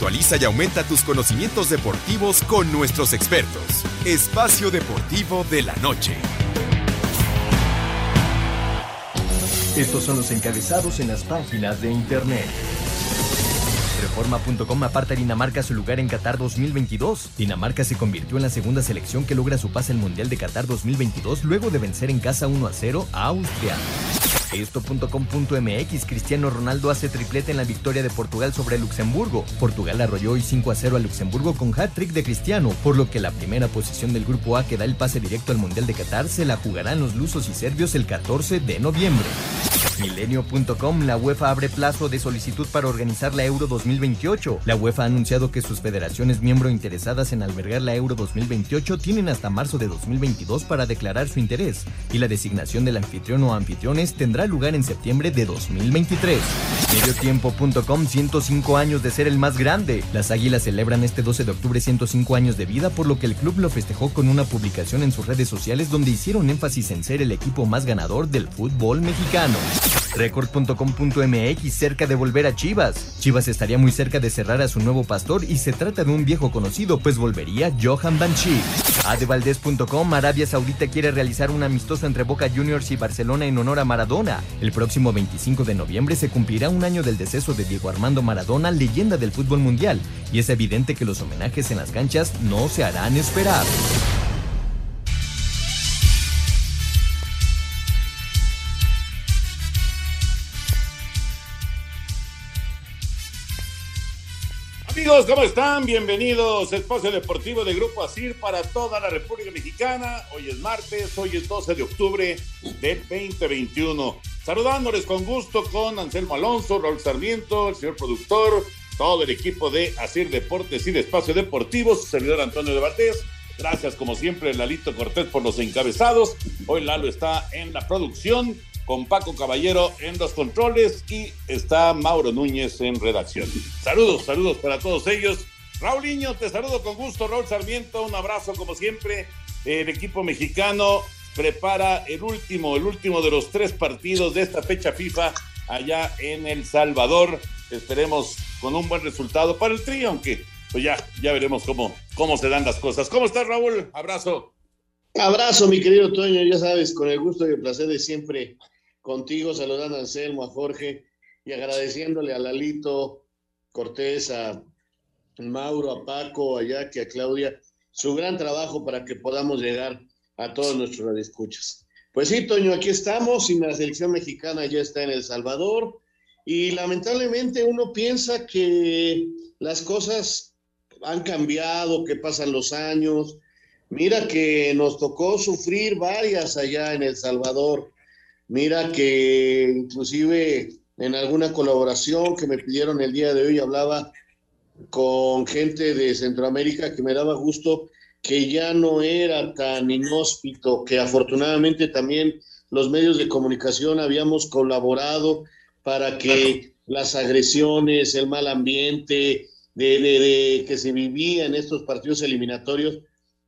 Actualiza y aumenta tus conocimientos deportivos con nuestros expertos. Espacio Deportivo de la Noche. Estos son los encabezados en las páginas de internet. Reforma.com aparta a Dinamarca su lugar en Qatar 2022. Dinamarca se convirtió en la segunda selección que logra su pase al Mundial de Qatar 2022 luego de vencer en casa 1 a 0 a Austria. Esto.com.mx Cristiano Ronaldo hace triplete en la victoria de Portugal sobre Luxemburgo. Portugal arrolló hoy 5 a 0 a Luxemburgo con hat-trick de Cristiano, por lo que la primera posición del grupo A que da el pase directo al Mundial de Qatar se la jugarán los lusos y serbios el 14 de noviembre. Milenio.com, la UEFA abre plazo de solicitud para organizar la Euro 2028. La UEFA ha anunciado que sus federaciones miembro interesadas en albergar la Euro 2028 tienen hasta marzo de 2022 para declarar su interés, y la designación del anfitrión o anfitriones tendrá lugar en septiembre de 2023. Mediotiempo.com, 105 años de ser el más grande. Las Águilas celebran este 12 de octubre 105 años de vida, por lo que el club lo festejó con una publicación en sus redes sociales donde hicieron énfasis en ser el equipo más ganador del fútbol mexicano. Record.com.mx cerca de volver a Chivas. Chivas estaría muy cerca de cerrar a su nuevo pastor y se trata de un viejo conocido, pues volvería Johan Banshee. Adevaldez.com Arabia Saudita quiere realizar un amistoso entre Boca Juniors y Barcelona en honor a Maradona. El próximo 25 de noviembre se cumplirá un año del deceso de Diego Armando Maradona, leyenda del fútbol mundial, y es evidente que los homenajes en las canchas no se harán esperar. Amigos, ¿cómo están? Bienvenidos a Espacio Deportivo de Grupo ASIR para toda la República Mexicana. Hoy es martes, hoy es 12 de octubre del 2021. Saludándoles con gusto con Anselmo Alonso, Raúl Sarmiento, el señor productor, todo el equipo de ASIR Deportes y de Espacio Deportivo, su servidor Antonio de Valdés. Gracias, como siempre, Lalito Cortés por los encabezados. Hoy Lalo está en la producción con Paco Caballero en los controles y está Mauro Núñez en redacción. Saludos, saludos para todos ellos. Raúl Niño, te saludo con gusto. Raúl Sarmiento, un abrazo como siempre. El equipo mexicano prepara el último, el último de los tres partidos de esta fecha FIFA allá en El Salvador. Esperemos con un buen resultado para el trío, aunque pues ya, ya veremos cómo, cómo se dan las cosas. ¿Cómo estás, Raúl? Abrazo. Abrazo, mi querido Toño, ya sabes, con el gusto y el placer de siempre contigo, saludando a Anselmo, a Jorge y agradeciéndole a Lalito Cortés, a Mauro, a Paco, a Jackie, a Claudia, su gran trabajo para que podamos llegar a todos nuestros escuchas. Pues sí, Toño, aquí estamos y la selección mexicana ya está en El Salvador y lamentablemente uno piensa que las cosas han cambiado, que pasan los años. Mira que nos tocó sufrir varias allá en El Salvador Mira que inclusive en alguna colaboración que me pidieron el día de hoy hablaba con gente de Centroamérica que me daba gusto que ya no era tan inhóspito, que afortunadamente también los medios de comunicación habíamos colaborado para que las agresiones, el mal ambiente de, que se vivía en estos partidos eliminatorios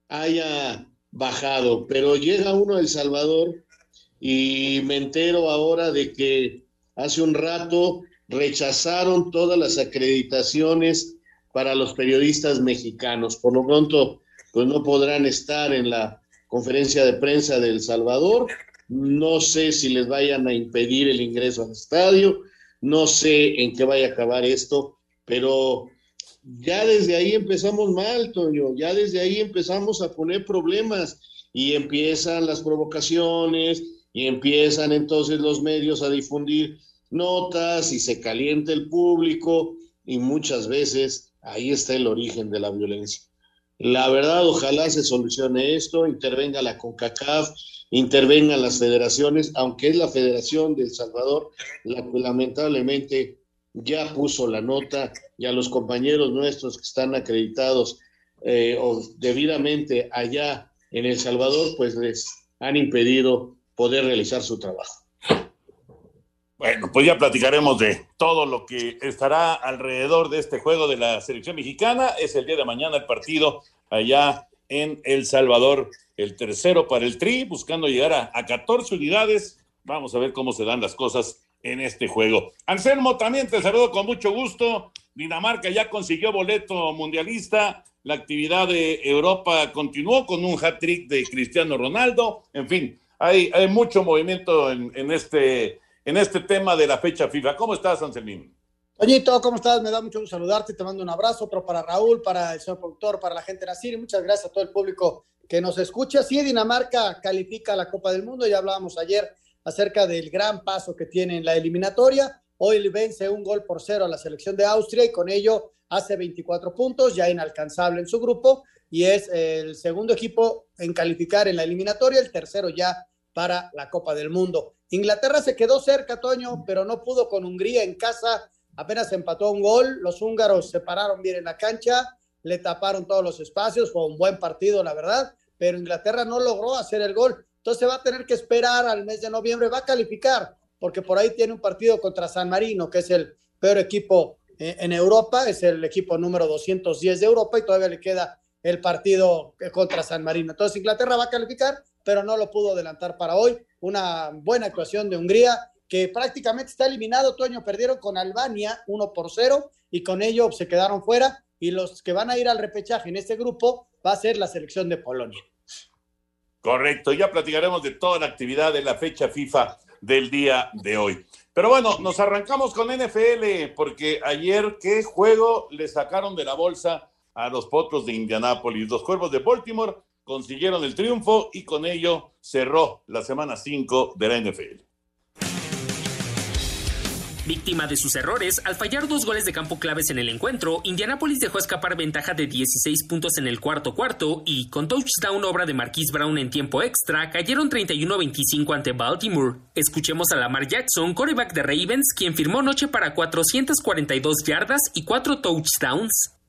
haya bajado. Pero llega uno a El Salvador y me entero ahora de que hace un rato rechazaron todas las acreditaciones para los periodistas mexicanos. Por lo pronto, pues no podrán estar en la conferencia de prensa de El Salvador. No sé si les vayan a impedir el ingreso al estadio. No sé en qué vaya a acabar esto, pero ya desde ahí empezamos mal, Toño. Ya desde ahí empezamos a poner problemas y empiezan las provocaciones, y empiezan entonces los medios a difundir notas y se calienta el público y muchas veces ahí está el origen de la violencia. La verdad, ojalá se solucione esto, intervenga la CONCACAF, intervengan las federaciones, aunque es la Federación de El Salvador, la que lamentablemente ya puso la nota y a los compañeros nuestros que están acreditados eh, o debidamente allá en El Salvador, pues les han impedido poder realizar su trabajo. Bueno, pues ya platicaremos de todo lo que estará alrededor de este juego de la selección mexicana. Es el día de mañana el partido allá en El Salvador, el tercero para el Tri, buscando llegar a, a 14 unidades. Vamos a ver cómo se dan las cosas en este juego. Anselmo, también te saludo con mucho gusto. Dinamarca ya consiguió boleto mundialista. La actividad de Europa continuó con un hat-trick de Cristiano Ronaldo. En fin, hay, mucho movimiento en, este en este tema de la fecha FIFA. ¿Cómo estás, Anselmín? Toñito, ¿cómo estás? Me da mucho gusto saludarte, te mando un abrazo, otro para Raúl, para el señor productor, para la gente de Nacir, muchas gracias a todo el público que nos escucha. Sí, Dinamarca califica a la Copa del Mundo, ya hablábamos ayer acerca del gran paso que tiene en la eliminatoria. Hoy vence un gol por cero a la selección de Austria y con ello hace 24 puntos, ya inalcanzable en su grupo, y es el segundo equipo en calificar en la eliminatoria, el tercero ya para la Copa del Mundo. Inglaterra se quedó cerca, Toño, pero no pudo con Hungría en casa. Apenas empató un gol. Los húngaros se pararon bien en la cancha, le taparon todos los espacios. Fue un buen partido, la verdad. Pero Inglaterra no logró hacer el gol. Entonces va a tener que esperar al mes de noviembre. Va a calificar, porque por ahí tiene un partido contra San Marino, que es el peor equipo eh, en Europa. Es el equipo número 210 de Europa y todavía le queda el partido contra San Marino. Entonces Inglaterra va a calificar pero no lo pudo adelantar para hoy. Una buena actuación de Hungría, que prácticamente está eliminado. Toño perdieron con Albania 1 por 0 y con ello se quedaron fuera. Y los que van a ir al repechaje en este grupo va a ser la selección de Polonia. Correcto, ya platicaremos de toda la actividad de la fecha FIFA del día de hoy. Pero bueno, nos arrancamos con NFL porque ayer qué juego le sacaron de la bolsa a los potros de Indianápolis. Los cuervos de Baltimore consiguieron el triunfo y con ello cerró la semana 5 de la NFL. Víctima de sus errores, al fallar dos goles de campo claves en el encuentro, Indianapolis dejó escapar ventaja de 16 puntos en el cuarto cuarto y, con touchdown obra de Marquise Brown en tiempo extra, cayeron 31-25 ante Baltimore. Escuchemos a Lamar Jackson, coreback de Ravens, quien firmó noche para 442 yardas y 4 touchdowns.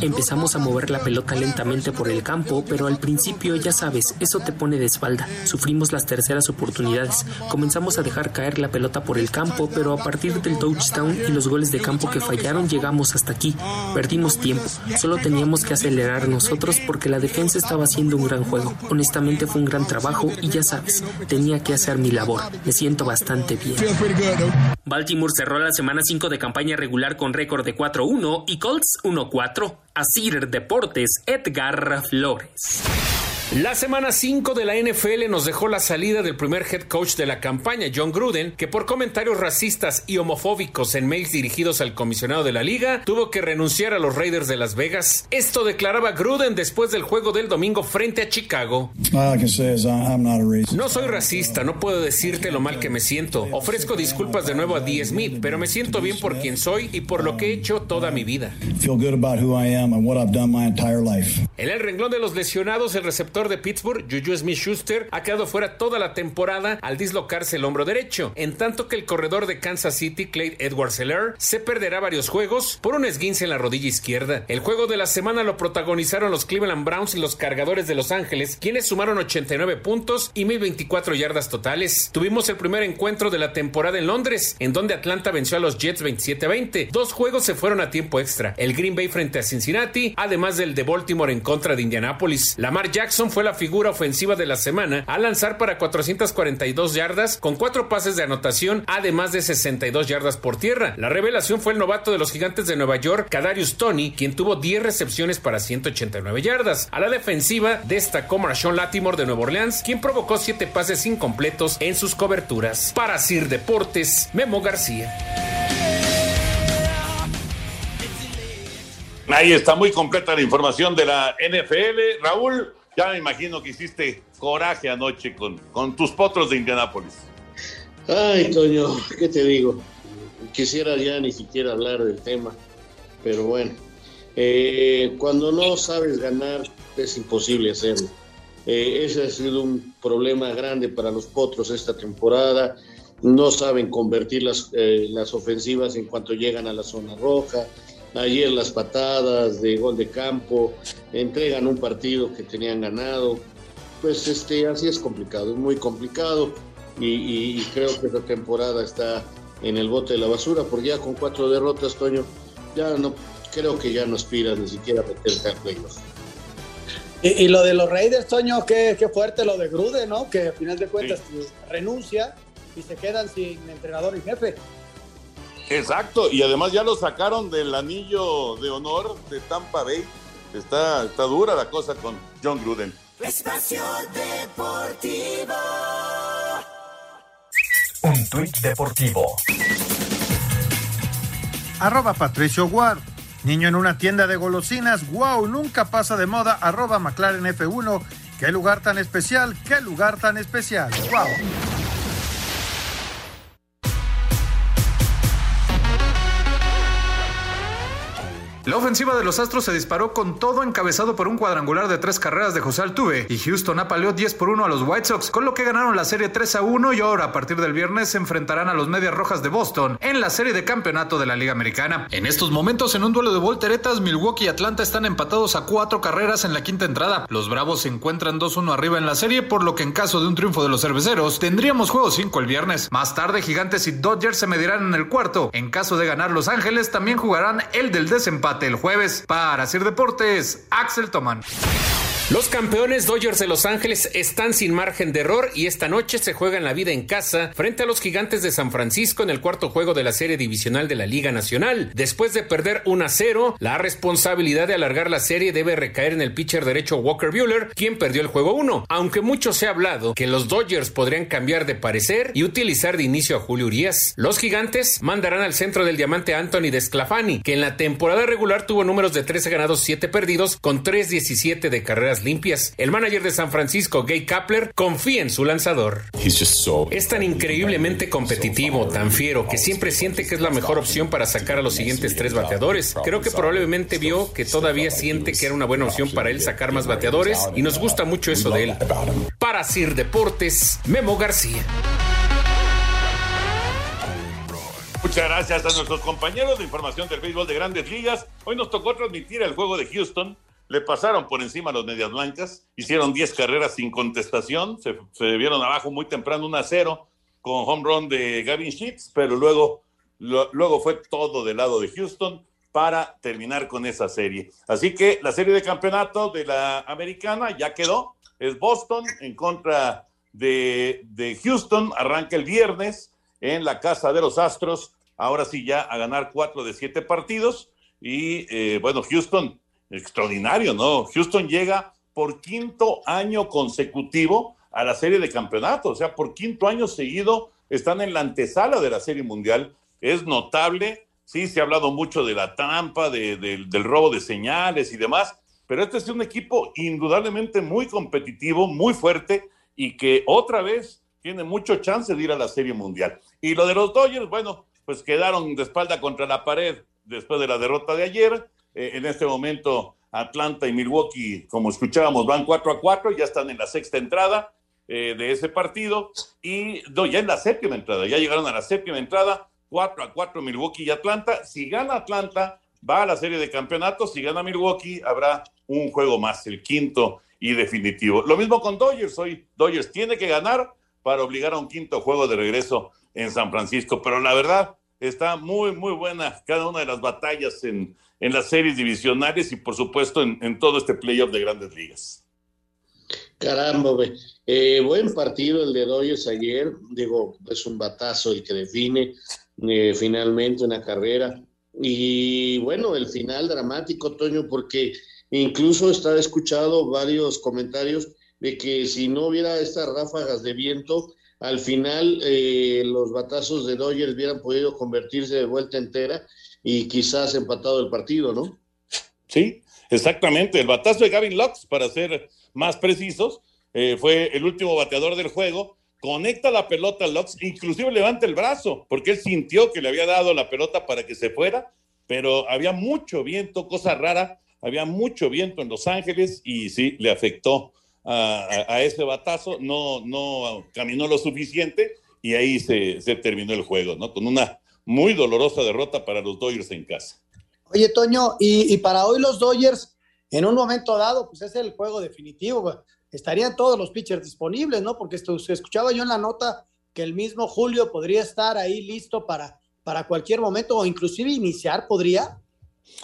Empezamos a mover la pelota lentamente por el campo, pero al principio, ya sabes, eso te pone de espalda. Sufrimos las terceras oportunidades. Comenzamos a dejar caer la pelota por el campo, pero a partir del touchdown y los goles de campo que fallaron, llegamos hasta aquí. Perdimos tiempo. Solo teníamos que acelerar nosotros porque la defensa estaba haciendo un gran juego. Honestamente fue un gran trabajo y ya sabes, tenía que hacer mi labor. Me siento bastante bien. Baltimore cerró la semana 5 de campaña regular con récord de 4 4-1 y Colts 1-4. Asir Deportes, Edgar Flores. La semana 5 de la NFL nos dejó la salida del primer head coach de la campaña, John Gruden, que por comentarios racistas y homofóbicos en mails dirigidos al comisionado de la liga, tuvo que renunciar a los Raiders de Las Vegas. Esto declaraba Gruden después del juego del domingo frente a Chicago. No soy racista, no puedo decirte lo mal que me siento. Ofrezco disculpas de nuevo a D. Smith, pero me siento bien por quien soy y por lo que he hecho toda mi vida. En el renglón de los lesionados, el receptor de Pittsburgh, Juju Smith Schuster, ha quedado fuera toda la temporada al dislocarse el hombro derecho, en tanto que el corredor de Kansas City, Clay Edwards Seller, se perderá varios juegos por un esguince en la rodilla izquierda. El juego de la semana lo protagonizaron los Cleveland Browns y los cargadores de Los Ángeles, quienes sumaron 89 puntos y 1024 yardas totales. Tuvimos el primer encuentro de la temporada en Londres, en donde Atlanta venció a los Jets 27-20. Dos juegos se fueron a tiempo extra. El Green Bay frente a Cincinnati, además del de Baltimore en contra de Indianapolis. Lamar Jackson fue la figura ofensiva de la semana al lanzar para 442 yardas con cuatro pases de anotación, además de 62 yardas por tierra. La revelación fue el novato de los gigantes de Nueva York, Kadarius Tony, quien tuvo 10 recepciones para 189 yardas. A la defensiva destacó Marshawn Latimore de Nueva Orleans, quien provocó 7 pases incompletos en sus coberturas. Para Sir Deportes, Memo García. Ahí está muy completa la información de la NFL. Raúl, ya me imagino que hiciste coraje anoche con, con tus potros de Indianápolis. Ay, Toño, ¿qué te digo? Quisiera ya ni siquiera hablar del tema, pero bueno, eh, cuando no sabes ganar es imposible hacerlo. Eh, ese ha sido un problema grande para los potros esta temporada. No saben convertir las, eh, las ofensivas en cuanto llegan a la zona roja. Ayer las patadas de gol de campo, entregan un partido que tenían ganado. Pues este, así es complicado, es muy complicado y, creo que esta temporada está en el bote de la basura, porque ya con cuatro derrotas, Toño, ya no creo que ya no aspiras ni siquiera a meterte playoff. Y, lo de los Raiders, Toño, qué, qué fuerte lo de Grude, ¿no? Que al final de cuentas renuncia y se quedan sin entrenador y jefe. Exacto, y además ya lo sacaron del anillo de honor de Tampa Bay. Está, está dura la cosa con John Gruden. Espacio Deportivo. Un tuit deportivo. Arroba Patricio Ward. Niño en una tienda de golosinas. Wow, nunca pasa de moda. Arroba McLaren F1. Qué lugar tan especial. Qué lugar tan especial. Wow. La ofensiva de los Astros se disparó con todo encabezado por un cuadrangular de tres carreras de José Altuve y Houston apaleó 10 por 1 a los White Sox, con lo que ganaron la serie 3 a 1 y ahora a partir del viernes se enfrentarán a los Medias Rojas de Boston en la serie de campeonato de la Liga Americana. En estos momentos, en un duelo de volteretas, Milwaukee y Atlanta están empatados a cuatro carreras en la quinta entrada. Los Bravos se encuentran 2-1 arriba en la serie, por lo que en caso de un triunfo de los cerveceros, tendríamos juego 5 el viernes. Más tarde, Gigantes y Dodgers se medirán en el cuarto. En caso de ganar Los Ángeles, también jugarán el del desempate el jueves. Para hacer deportes, Axel Toman. Los campeones Dodgers de Los Ángeles están sin margen de error y esta noche se juegan la vida en casa frente a los gigantes de San Francisco en el cuarto juego de la serie divisional de la Liga Nacional. Después de perder 1 a 0, la responsabilidad de alargar la serie debe recaer en el pitcher derecho Walker Bueller, quien perdió el juego 1. Aunque mucho se ha hablado que los Dodgers podrían cambiar de parecer y utilizar de inicio a Julio Urias, los gigantes mandarán al centro del diamante Anthony Desclafani, que en la temporada regular tuvo números de 13 ganados, 7 perdidos, con 3-17 de carreras limpias. El manager de San Francisco, Gay Kapler, confía en su lanzador. Es tan increíblemente competitivo, tan fiero, que siempre siente que es la mejor opción para sacar a los siguientes tres bateadores. Creo que probablemente vio que todavía siente que era una buena opción para él sacar más bateadores y nos gusta mucho eso de él. Para Sir Deportes, Memo García. Muchas gracias a nuestros compañeros de información del béisbol de grandes ligas. Hoy nos tocó transmitir el juego de Houston le pasaron por encima a los Medias Blancas, hicieron 10 carreras sin contestación, se, vieron abajo muy temprano 1 a 0 con home run de Gavin Sheets, pero luego, luego fue todo del lado de Houston para terminar con esa serie. Así que la serie de campeonato de la americana ya quedó, es Boston en contra de, de Houston, arranca el viernes en la casa de los Astros, ahora sí ya a ganar cuatro de siete partidos y eh, bueno, Houston extraordinario, ¿no? Houston llega por quinto año consecutivo a la serie de campeonato, o sea, por quinto año seguido están en la antesala de la serie mundial. Es notable, sí, se ha hablado mucho de la trampa, del robo de señales y demás, pero este es un equipo indudablemente muy competitivo, muy fuerte y que otra vez tiene mucho chance de ir a la serie mundial. Y lo de los Dodgers, bueno, pues quedaron de espalda contra la pared después de la derrota de ayer eh, en este momento Atlanta y Milwaukee, como escuchábamos, van 4 a 4, ya están en la sexta entrada eh, de ese partido y ya en la séptima entrada, ya llegaron a la séptima entrada, 4 a 4 Milwaukee y Atlanta. Si gana Atlanta, va a la serie de campeonatos, si gana Milwaukee, habrá un juego más, el quinto y definitivo. Lo mismo con Dodgers, hoy Dodgers tiene que ganar para obligar a un quinto juego de regreso en San Francisco, pero la verdad está muy, muy buena cada una de las batallas en, en las series divisionales y por supuesto en, todo este playoff de grandes ligas. Caramba, eh, buen partido el de Dodgers ayer, digo, es un batazo el que define eh, finalmente una carrera. Y bueno, el final dramático, Toño, porque incluso estaba escuchado varios comentarios de que si no hubiera estas ráfagas de viento, al final eh, los batazos de Dodgers hubieran podido convertirse de vuelta entera y quizás empatado el partido, ¿no? Sí, exactamente. El batazo de Gavin Lux, para ser más precisos, eh, fue el último bateador del juego. Conecta la pelota a Lux, inclusive levanta el brazo, porque él sintió que le había dado la pelota para que se fuera, pero había mucho viento, cosa rara, había mucho viento en Los Ángeles y sí, le afectó a, ese batazo, no, no caminó lo suficiente y ahí se, se terminó el juego, ¿no? Con una muy dolorosa derrota para los Dodgers en casa. Oye, Toño, y, para hoy los Dodgers, en un momento dado, pues es el juego definitivo. Estarían todos los pitchers disponibles, ¿no? Porque esto, se escuchaba yo en la nota que el mismo Julio podría estar ahí listo para, para cualquier momento o inclusive iniciar, ¿podría?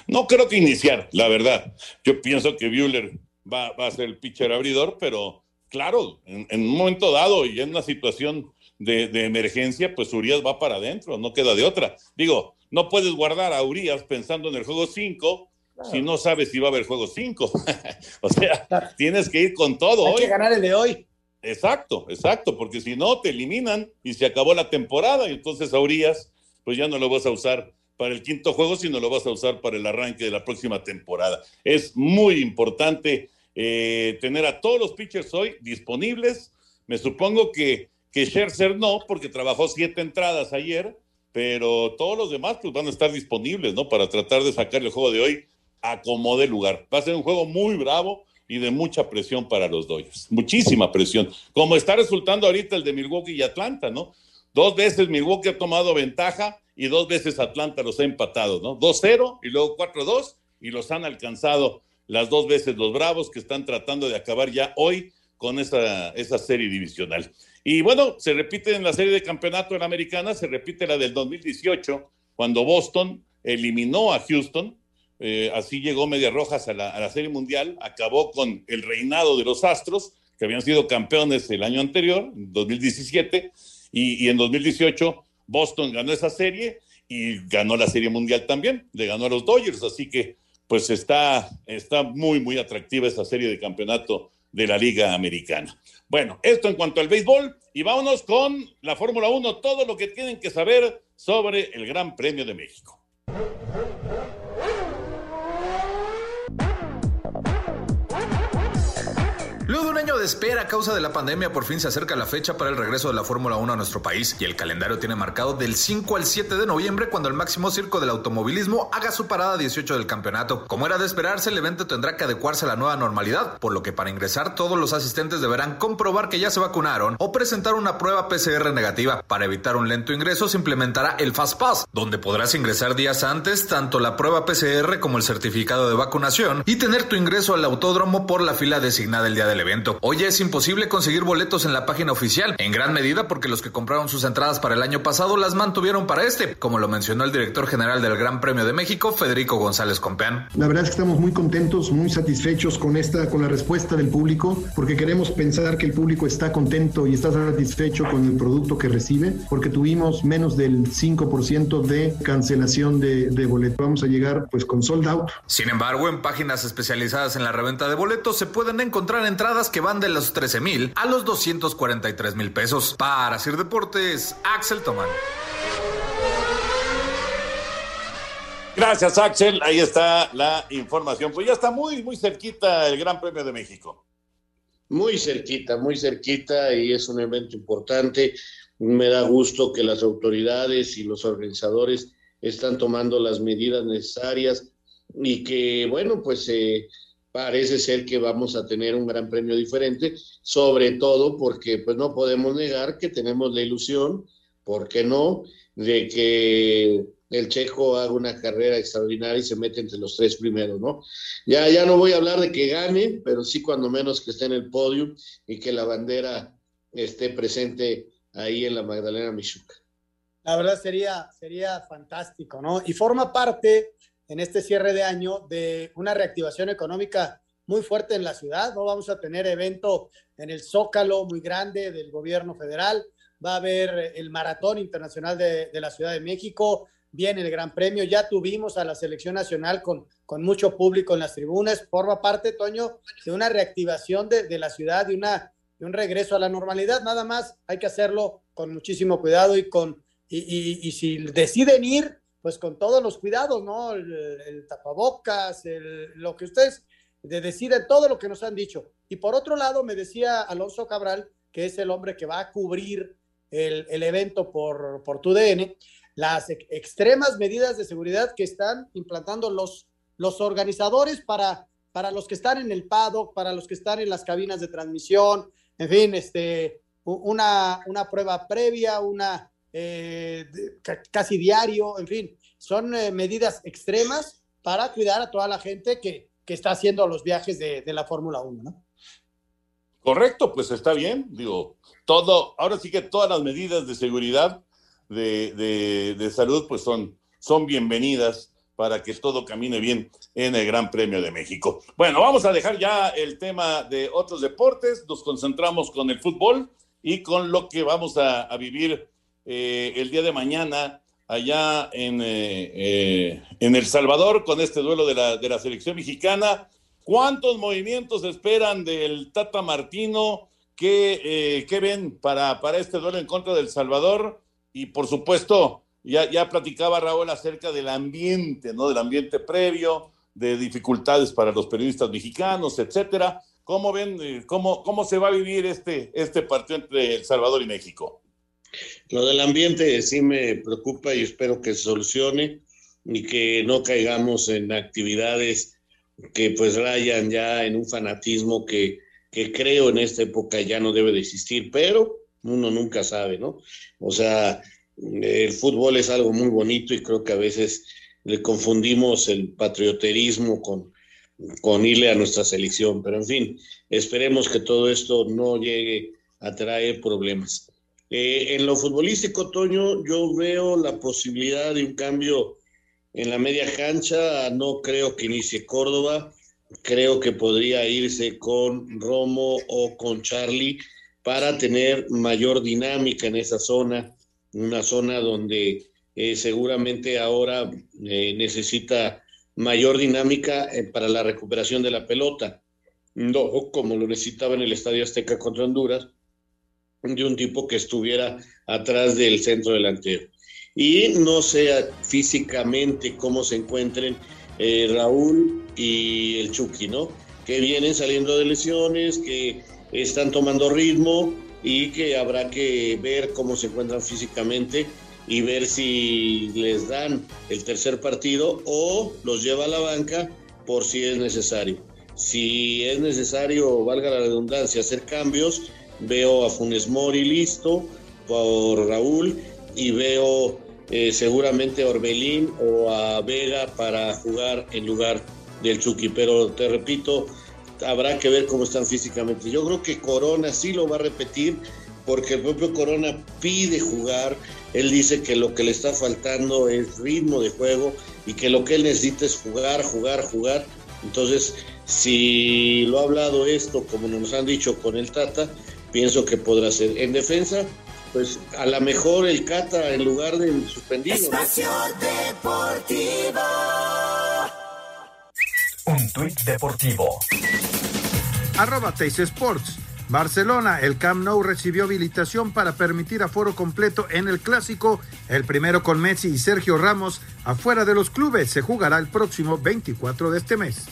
No creo que iniciar, la verdad. Yo pienso que Bueller va, va a ser el pitcher abridor, pero claro, en, un momento dado y en una situación de, de, emergencia, pues Urias va para adentro, no queda de otra. Digo, no puedes guardar a Urias pensando en el juego 5 si no sabes si va a haber juego 5. o sea, tienes que ir con todo Hay hoy. que ganar el de hoy. Exacto, exacto, porque si no te eliminan y se acabó la temporada y entonces a Urias, pues ya no lo vas a usar para el quinto juego, sino lo vas a usar para el arranque de la próxima temporada. Es muy importante eh, tener a todos los pitchers hoy disponibles. Me supongo que, que Scherzer no, porque trabajó siete entradas ayer, pero todos los demás pues, van a estar disponibles, ¿no? Para tratar de sacar el juego de hoy a como de lugar. Va a ser un juego muy bravo y de mucha presión para los Dodgers. Muchísima presión. Como está resultando ahorita el de Milwaukee y Atlanta, ¿no? Dos veces Milwaukee ha tomado ventaja y dos veces Atlanta los ha empatado, ¿no? 2-0 y luego 4-2 y los han alcanzado las dos veces los Bravos que están tratando de acabar ya hoy con esa, esa serie divisional. Y bueno, se repite en la serie de campeonato en americana, se repite la del 2018, cuando Boston eliminó a Houston, eh, así llegó Medias Rojas a la, a la, Serie Mundial, acabó con el reinado de los Astros, que habían sido campeones el año anterior, 2017, y, y, en 2018 Boston ganó esa serie y ganó la Serie Mundial también, le ganó a los Dodgers, así que pues está, está muy, muy atractiva esa serie de campeonato de la Liga Americana. Bueno, esto en cuanto al béisbol y vámonos con la Fórmula 1, todo lo que tienen que saber sobre el Gran Premio de México. Espera a causa de la pandemia, por fin se acerca la fecha para el regreso de la Fórmula 1 a nuestro país y el calendario tiene marcado del 5 al 7 de noviembre cuando el máximo circo del automovilismo haga su parada 18 del campeonato. Como era de esperarse, el evento tendrá que adecuarse a la nueva normalidad, por lo que para ingresar todos los asistentes deberán comprobar que ya se vacunaron o presentar una prueba PCR negativa. Para evitar un lento ingreso se implementará el Fast Pass, donde podrás ingresar días antes tanto la prueba PCR como el certificado de vacunación y tener tu ingreso al autódromo por la fila designada el día del evento. Hoy es imposible conseguir boletos en la página oficial, en gran medida porque los que compraron sus entradas para el año pasado las mantuvieron para este, como lo mencionó el director general del Gran Premio de México, Federico González Compeán. La verdad es que estamos muy contentos, muy satisfechos con esta, con la respuesta del público, porque queremos pensar que el público está contento y está satisfecho con el producto que recibe, porque tuvimos menos del 5% de cancelación de, de boletos. Vamos a llegar pues con sold out. Sin embargo, en páginas especializadas en la reventa de boletos se pueden encontrar entradas que van de los 13 mil a los 243 mil pesos. Para hacer deportes, Axel Tomán. Gracias, Axel. Ahí está la información. Pues ya está muy, muy cerquita el Gran Premio de México. Muy cerquita, muy cerquita y es un evento importante. Me da gusto que las autoridades y los organizadores están tomando las medidas necesarias y que, bueno, pues eh, parece ser que vamos a tener un gran premio diferente, sobre todo porque pues no podemos negar que tenemos la ilusión, ¿por qué no?, de que el checo haga una carrera extraordinaria y se mete entre los tres primeros, ¿no? Ya, ya no voy a hablar de que gane, pero sí cuando menos que esté en el podio y que la bandera esté presente ahí en la Magdalena Michuca. La verdad sería, sería fantástico, ¿no? Y forma parte en este cierre de año de una reactivación económica muy fuerte en la ciudad, ¿no? Vamos a tener evento en el Zócalo muy grande del gobierno federal, va a haber el Maratón Internacional de, la Ciudad de México, viene el Gran Premio, ya tuvimos a la selección nacional con, con mucho público en las tribunas, forma parte, Toño, de una reactivación de, de la ciudad, de, una, de un regreso a la normalidad, nada más hay que hacerlo con muchísimo cuidado y con, y, y si deciden ir, pues con todos los cuidados, ¿no? El, tapabocas, el, lo que ustedes de deciden, todo lo que nos han dicho. Y por otro lado, me decía Alonso Cabral, que es el hombre que va a cubrir el, el evento por, por TUDN, las extremas medidas de seguridad que están implantando los, los organizadores para, para los que están en el paddock, para los que están en las cabinas de transmisión, en fin, este, una, una prueba previa, una eh, casi diario, en fin, son eh, medidas extremas para cuidar a toda la gente que, que está haciendo los viajes de, la Fórmula 1, ¿no? Correcto, pues está bien, digo, todo, ahora sí que todas las medidas de seguridad de, de, salud pues son, son bienvenidas para que todo camine bien en el Gran Premio de México. Bueno, vamos a dejar ya el tema de otros deportes, nos concentramos con el fútbol y con lo que vamos a, vivir eh, el día de mañana allá en, eh, eh, en El Salvador con este duelo de la, de la selección mexicana. ¿Cuántos movimientos esperan del Tata Martino? ¿Qué, qué ven para, para este duelo en contra del Salvador? Y por supuesto, ya, ya platicaba Raúl acerca del ambiente, ¿no? Del ambiente previo, de dificultades para los periodistas mexicanos, etcétera. ¿Cómo ven, cómo, cómo se va a vivir este, este partido entre El Salvador y México? Lo del ambiente sí me preocupa y espero que se solucione y que no caigamos en actividades que pues rayan ya en un fanatismo que, que creo en esta época ya no debe de existir, pero uno nunca sabe, ¿no? O sea, el fútbol es algo muy bonito y creo que a veces le confundimos el patrioterismo con, con irle a nuestra selección, pero en fin, esperemos que todo esto no llegue a traer problemas. Eh, en lo futbolístico, Toño, yo veo la posibilidad de un cambio en la media cancha. No creo que inicie Córdoba. Creo que podría irse con Romo o con Charlie para tener mayor dinámica en esa zona, una zona donde eh, seguramente ahora eh, necesita mayor dinámica para la recuperación de la pelota. No como lo necesitaba en el Estadio Azteca contra Honduras, de un tipo que estuviera atrás del centro delantero. Y no sé físicamente cómo se encuentren eh, Raúl y el Chucky, ¿no? Que vienen saliendo de lesiones, que están tomando ritmo y que habrá que ver cómo se encuentran físicamente y ver si les dan el tercer partido o los lleva a la banca por si es necesario. Si es necesario, valga la redundancia, hacer cambios, veo a Funes Mori listo por Raúl y veo eh, seguramente a Orbelín o a Vega para jugar en lugar del Chucky. Pero te repito, habrá que ver cómo están físicamente. Yo creo que Corona sí lo va a repetir porque el propio Corona pide jugar. Él dice que lo que le está faltando es ritmo de juego y que lo que él necesita es jugar, jugar, jugar. Entonces, si lo ha hablado esto, como nos han dicho con el Tata, pienso que podrá ser. En defensa, pues a lo mejor el Cata en lugar del suspendido. Espacio Deportivo. Un tuit deportivo. Arroba Teis Sports. Barcelona, el Camp Nou recibió habilitación para permitir aforo completo en el clásico, el primero con Messi y Sergio Ramos afuera de los clubes. Se jugará el próximo 24 de este mes.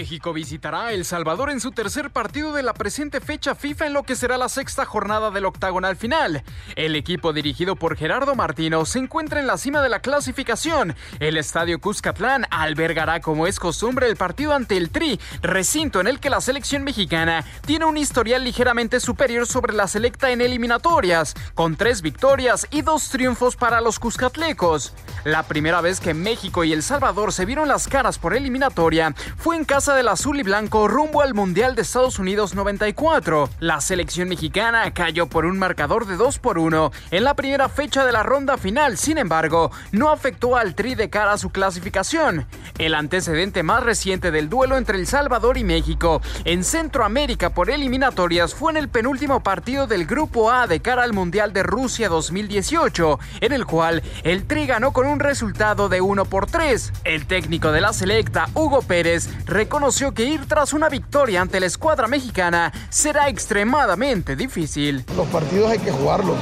México visitará El Salvador en su tercer partido de la presente fecha FIFA en lo que será la sexta jornada del octagonal final. El equipo dirigido por Gerardo Martino se encuentra en la cima de la clasificación. El estadio Cuscatlán albergará como es costumbre el partido ante el Tri, recinto en el que la selección mexicana tiene un historial ligeramente superior sobre la selecta en eliminatorias, con tres victorias y dos triunfos para los cuscatlecos. La primera vez que México y El Salvador se vieron las caras por eliminatoria fue en del azul y blanco rumbo al Mundial de Estados Unidos 94. La selección mexicana cayó por un marcador de 2 por 1 en la primera fecha de la ronda final, sin embargo, no afectó al Tri de cara a su clasificación. El antecedente más reciente del duelo entre El Salvador y México en Centroamérica por eliminatorias fue en el penúltimo partido del Grupo A de cara al Mundial de Rusia 2018, en el cual el Tri ganó con un resultado de 1 por 3. El técnico de la selecta, Hugo Pérez, reconoció que ir tras una victoria ante la escuadra mexicana será extremadamente difícil. Los partidos hay que jugarlos.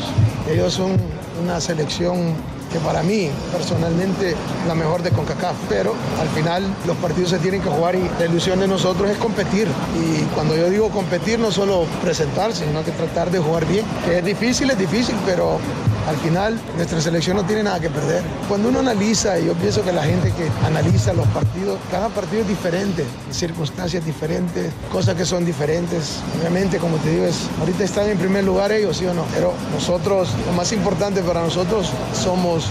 Ellos son una selección que para mí personalmente la mejor de CONCACAF, pero al final los partidos se tienen que jugar y la ilusión de nosotros es competir. Y cuando yo digo competir no solo presentarse, sino que tratar de jugar bien, que es difícil, es difícil, pero al final nuestra selección no tiene nada que perder. Cuando uno analiza, y yo pienso que la gente que analiza los partidos, cada partido es diferente, circunstancias diferentes, cosas que son diferentes. Obviamente, como te digo, ahorita están en primer lugar ellos, sí o no, pero nosotros, lo más importante para nosotros somos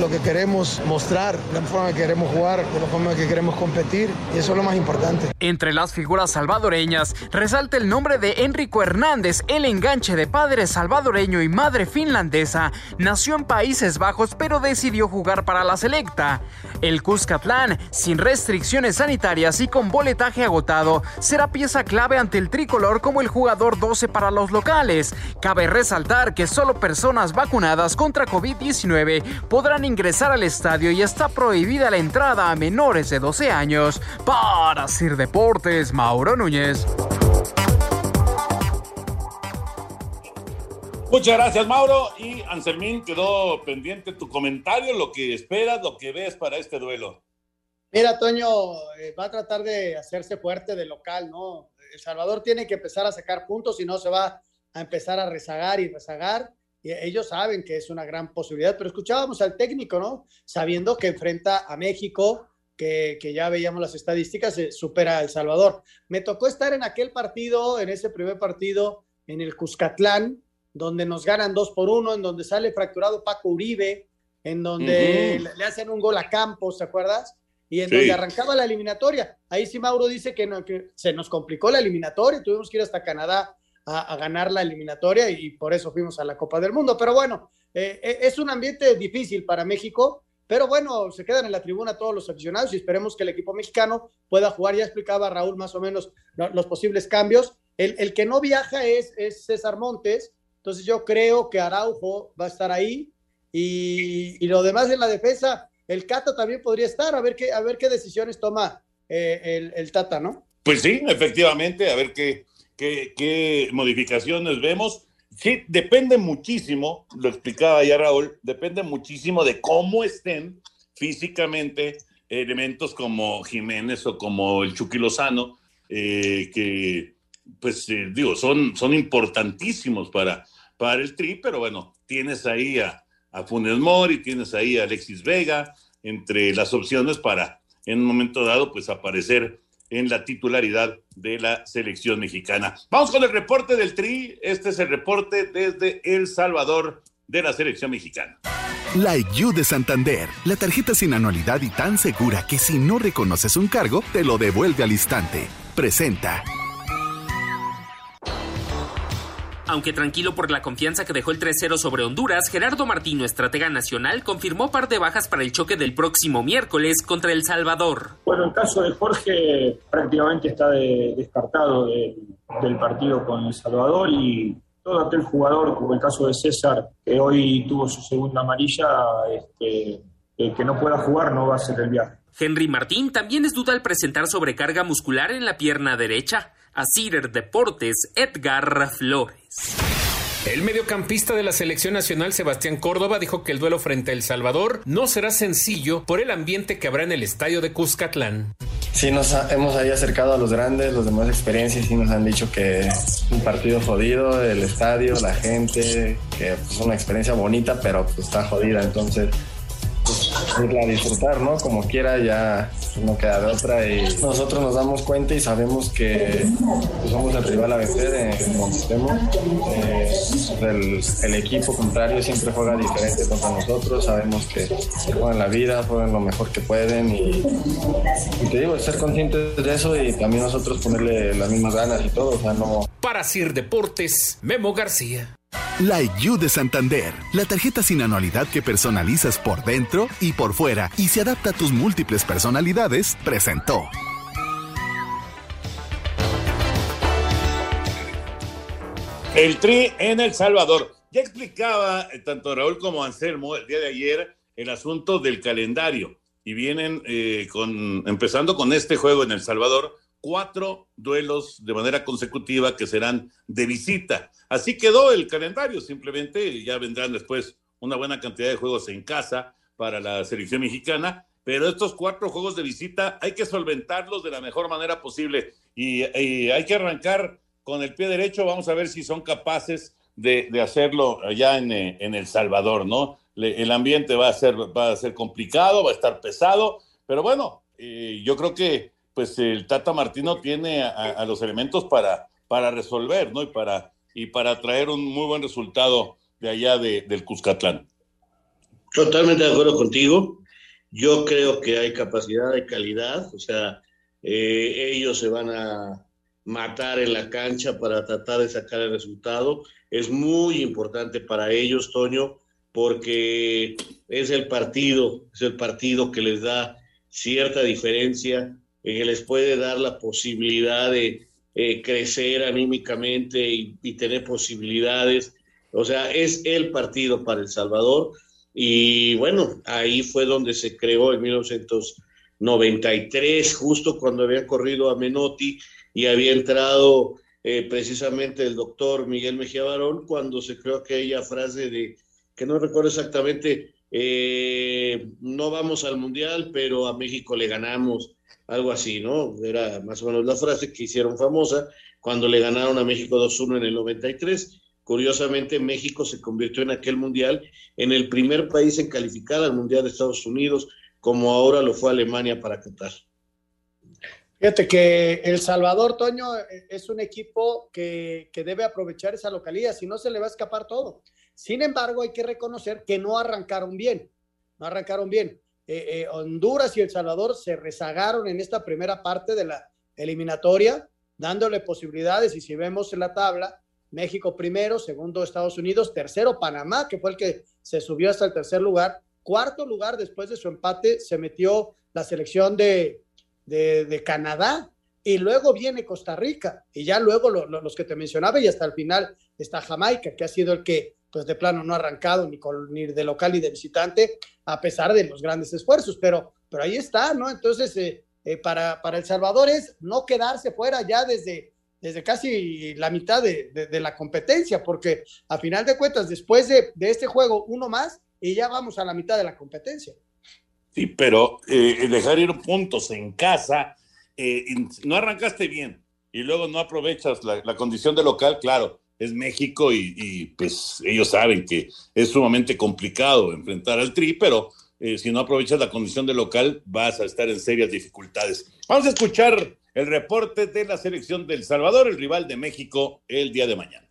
lo que queremos mostrar, la forma que queremos jugar, la forma que queremos competir y eso es lo más importante. Entre las figuras salvadoreñas resalta el nombre de Enrico Hernández, el enganche de padre salvadoreño y madre finlandesa. Nació en Países Bajos pero decidió jugar para la selecta. El Cuscatlán, sin restricciones sanitarias y con boletaje agotado, será pieza clave ante el tricolor como el jugador 12 para los locales. Cabe resaltar que solo personas vacunadas contra COVID-19 podrán ingresar al estadio y está prohibida la entrada a menores de 12 años. Para Sir Deportes, Mauro Núñez. Muchas gracias, Mauro. Y Anselmín, quedó pendiente tu comentario, lo que esperas, lo que ves para este duelo. Mira, Toño, eh, va a tratar de hacerse fuerte de local, ¿no? El Salvador tiene que empezar a sacar puntos, si no se va a empezar a rezagar y rezagar y ellos saben que es una gran posibilidad, pero escuchábamos al técnico, ¿no? Sabiendo que enfrenta a México, que, que ya veíamos las estadísticas, se supera a El Salvador. Me tocó estar en aquel partido, en ese primer partido, en el Cuscatlán, donde nos ganan dos por uno, en donde sale fracturado Paco Uribe, en donde le, hacen un gol a Campos, ¿te acuerdas? Y en donde arrancaba la eliminatoria. Ahí sí Mauro dice que, no, que se nos complicó la eliminatoria, tuvimos que ir hasta Canadá a, ganar la eliminatoria y por eso fuimos a la Copa del Mundo. Pero bueno, eh, eh, es un ambiente difícil para México, pero bueno, se quedan en la tribuna todos los aficionados y esperemos que el equipo mexicano pueda jugar. Ya explicaba Raúl más o menos los posibles cambios. El, el que no viaja es, es, César Montes, entonces yo creo que Araujo va a estar ahí y, y, lo demás en la defensa, el Cata también podría estar, a ver qué, a ver qué decisiones toma eh, el, el Tata, ¿no? Pues sí, efectivamente, a ver qué, qué, modificaciones vemos. Sí, depende muchísimo, lo explicaba ya Raúl, depende muchísimo de cómo estén físicamente elementos como Jiménez o como el Chucky Lozano, eh, que pues eh, digo, son, son importantísimos para, para el Tri, pero bueno, tienes ahí a, a Funes Mori, tienes ahí a Alexis Vega, entre las opciones para en un momento dado pues aparecer en la titularidad de la selección mexicana. Vamos con el reporte del Tri. Este es el reporte desde El Salvador de la selección mexicana. La IU de Santander, la tarjeta sin anualidad y tan segura que si no reconoces un cargo, te lo devuelve al instante. Presenta. Aunque tranquilo por la confianza que dejó el 3-0 sobre Honduras, Gerardo Martino, estratega nacional, confirmó par de bajas para el choque del próximo miércoles contra El Salvador. Bueno, el caso de Jorge prácticamente está descartado del partido con El Salvador y todo aquel jugador, como el caso de César, que hoy tuvo su segunda amarilla, este, que no pueda jugar no va a ser el viaje. Henry Martín también es duda al presentar sobrecarga muscular en la pierna derecha a Cider Deportes Edgar Flores. El mediocampista de la selección nacional Sebastián Córdoba dijo que el duelo frente a El Salvador no será sencillo por el ambiente que habrá en el estadio de Cuscatlán. Sí, nos hemos ahí acercado a los grandes, los de más experiencia, y nos han dicho que es un partido jodido, el estadio, la gente, que es pues, una experiencia bonita, pero pues, está jodida, entonces irla a disfrutar, ¿no? Como quiera, ya no queda de otra. Y nosotros nos damos cuenta y sabemos que pues, somos el rival a vencer en donde estemos. Eh, el, equipo contrario siempre juega diferente contra nosotros. Sabemos que, juegan la vida, juegan lo mejor que pueden. Y, te digo, ser conscientes de eso y también nosotros ponerle las mismas ganas y todo. O sea, no. Para Sir Deportes, Memo García. La IU de Santander, la tarjeta sin anualidad que personalizas por dentro y por fuera y se adapta a tus múltiples personalidades, presentó. El Tri en El Salvador. Ya explicaba eh, tanto Raúl como Anselmo el día de ayer el asunto del calendario y vienen eh, con, empezando con este juego en El Salvador cuatro duelos de manera consecutiva que serán de visita. Así quedó el calendario, simplemente ya vendrán después una buena cantidad de juegos en casa para la selección mexicana, pero estos cuatro juegos de visita hay que solventarlos de la mejor manera posible y, hay que arrancar con el pie derecho, vamos a ver si son capaces de, hacerlo allá en, eh, en, El Salvador, ¿no? el ambiente va a, ser, va a ser complicado, va a estar pesado, pero bueno, eh, yo creo que pues el Tata Martino tiene a, los elementos para, para resolver, ¿no? Y para, y para traer un muy buen resultado de allá de, del Cuscatlán. Totalmente de acuerdo contigo. Yo creo que hay capacidad de calidad, o sea, eh, ellos se van a matar en la cancha para tratar de sacar el resultado. Es muy importante para ellos, Toño, porque es el partido, es el partido que les da cierta diferencia, que les puede dar la posibilidad de eh, crecer anímicamente y, tener posibilidades. O sea, es el partido para El Salvador. Y bueno, ahí fue donde se creó en 1993, justo cuando había corrido a Menotti y había entrado eh, precisamente el doctor Miguel Mejía Barón, cuando se creó aquella frase de, que no recuerdo exactamente, eh, no vamos al Mundial, pero a México le ganamos, algo así, ¿no? Era más o menos la frase que hicieron famosa cuando le ganaron a México 2-1 en el 93. Curiosamente, México se convirtió en aquel Mundial en el primer país en calificar al Mundial de Estados Unidos, como ahora lo fue Alemania para Qatar. Fíjate que El Salvador, Toño, e, es un equipo que, que debe aprovechar esa localidad, si no se le va a escapar todo. Sin embargo, hay que reconocer que no arrancaron bien, no arrancaron bien. Eh, eh, Honduras y El Salvador se rezagaron en esta primera parte de la eliminatoria, dándole posibilidades y si vemos la tabla, México primero, segundo Estados Unidos, tercero Panamá, que fue el que se subió hasta el tercer lugar, cuarto lugar después de su empate se metió la selección de, Canadá y luego viene Costa Rica y ya luego los que te mencionaba y hasta el final está Jamaica, que ha sido el que pues de plano no ha arrancado ni, con, ni de local ni de visitante, a pesar de los grandes esfuerzos, pero, pero ahí está, ¿no? Entonces, eh, eh, para, para El Salvador es no quedarse fuera ya desde, desde casi la mitad de, de, la competencia, porque a final de cuentas, después de, de, este juego, uno más y ya vamos a la mitad de la competencia. Sí, pero eh, dejar ir puntos en casa, no arrancaste bien y luego no aprovechas la condición de local, claro es México y, pues ellos saben que es sumamente complicado enfrentar al Tri, pero eh, si no aprovechas la condición de local vas a estar en serias dificultades. Vamos a escuchar el reporte de la selección del Salvador, el rival de México, el día de mañana.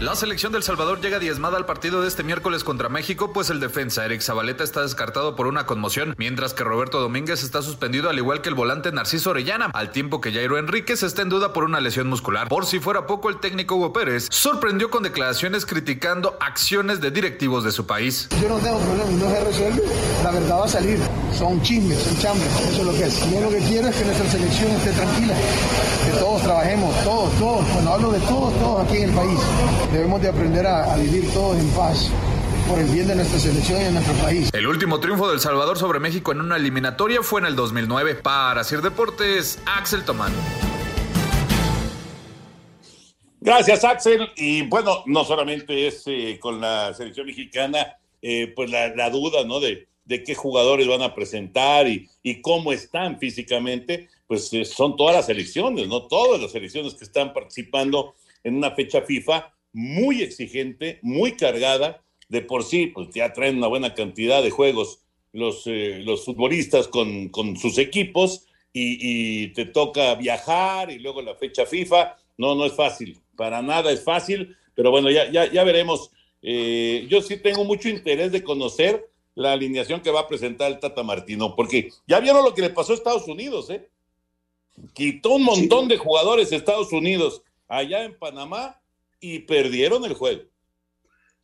La selección del Salvador llega diezmada al partido de este miércoles contra México, pues el defensa Eric Zabaleta está descartado por una conmoción, mientras que Roberto Domínguez está suspendido al igual que el volante Narciso Orellana, al tiempo que Jairo Enríquez está en duda por una lesión muscular. Por si fuera poco, el técnico Hugo Pérez sorprendió con declaraciones criticando acciones de directivos de su país. Yo no tengo problema, no se resuelve, la verdad va a salir. Son chismes, son chambres, eso es lo que es. Yo lo que quiero es que nuestra selección esté tranquila, que todos trabajemos, todos, todos, cuando hablo de todos, todos aquí en el país Debemos de aprender a, vivir todos en paz por el bien de nuestra selección y de nuestro país. El último triunfo del Salvador sobre México en una eliminatoria fue en el 2009. Para Sir Deportes, Axel Tomán. Gracias, Axel. Y bueno, no solamente es eh, con la selección mexicana, eh, pues la, duda, ¿no? De, de, qué jugadores van a presentar y, y cómo están físicamente, pues eh, son todas las selecciones, ¿no? Todas las selecciones que están participando en una fecha FIFA muy exigente, muy cargada. De por sí, pues ya traen una buena cantidad de juegos los, eh, los futbolistas con, con, sus equipos y, te toca viajar y luego la fecha FIFA. No, no es fácil, para nada es fácil, pero bueno, ya, ya, ya veremos. Eh, yo sí tengo mucho interés de conocer la alineación que va a presentar el Tata Martino, porque ya vieron lo que le pasó a Estados Unidos, ¿eh? Quitó un montón de jugadores de Estados Unidos allá en Panamá y perdieron el juego.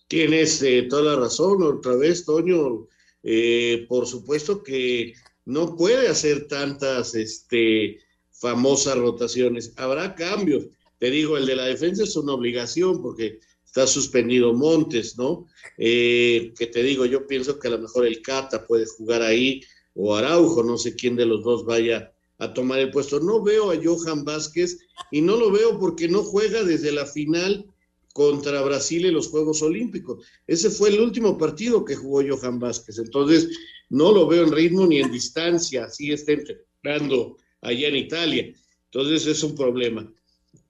Tienes eh, toda la razón, otra vez, Toño. Eh, por supuesto que no puede hacer tantas este, famosas rotaciones. Habrá cambios. Te digo, el de la defensa es una obligación porque está suspendido Montes, ¿no? Eh, que te digo, yo pienso que a lo mejor el Cata puede jugar ahí o Araujo, no sé quién de los dos vaya a tomar el puesto. No veo a Johan Vázquez y no lo veo porque no juega desde la final contra Brasil en los Juegos Olímpicos. Ese fue el último partido que jugó Johan Vázquez. Entonces, no lo veo en ritmo ni en distancia, así está entrenando allá en Italia. Entonces, es un problema.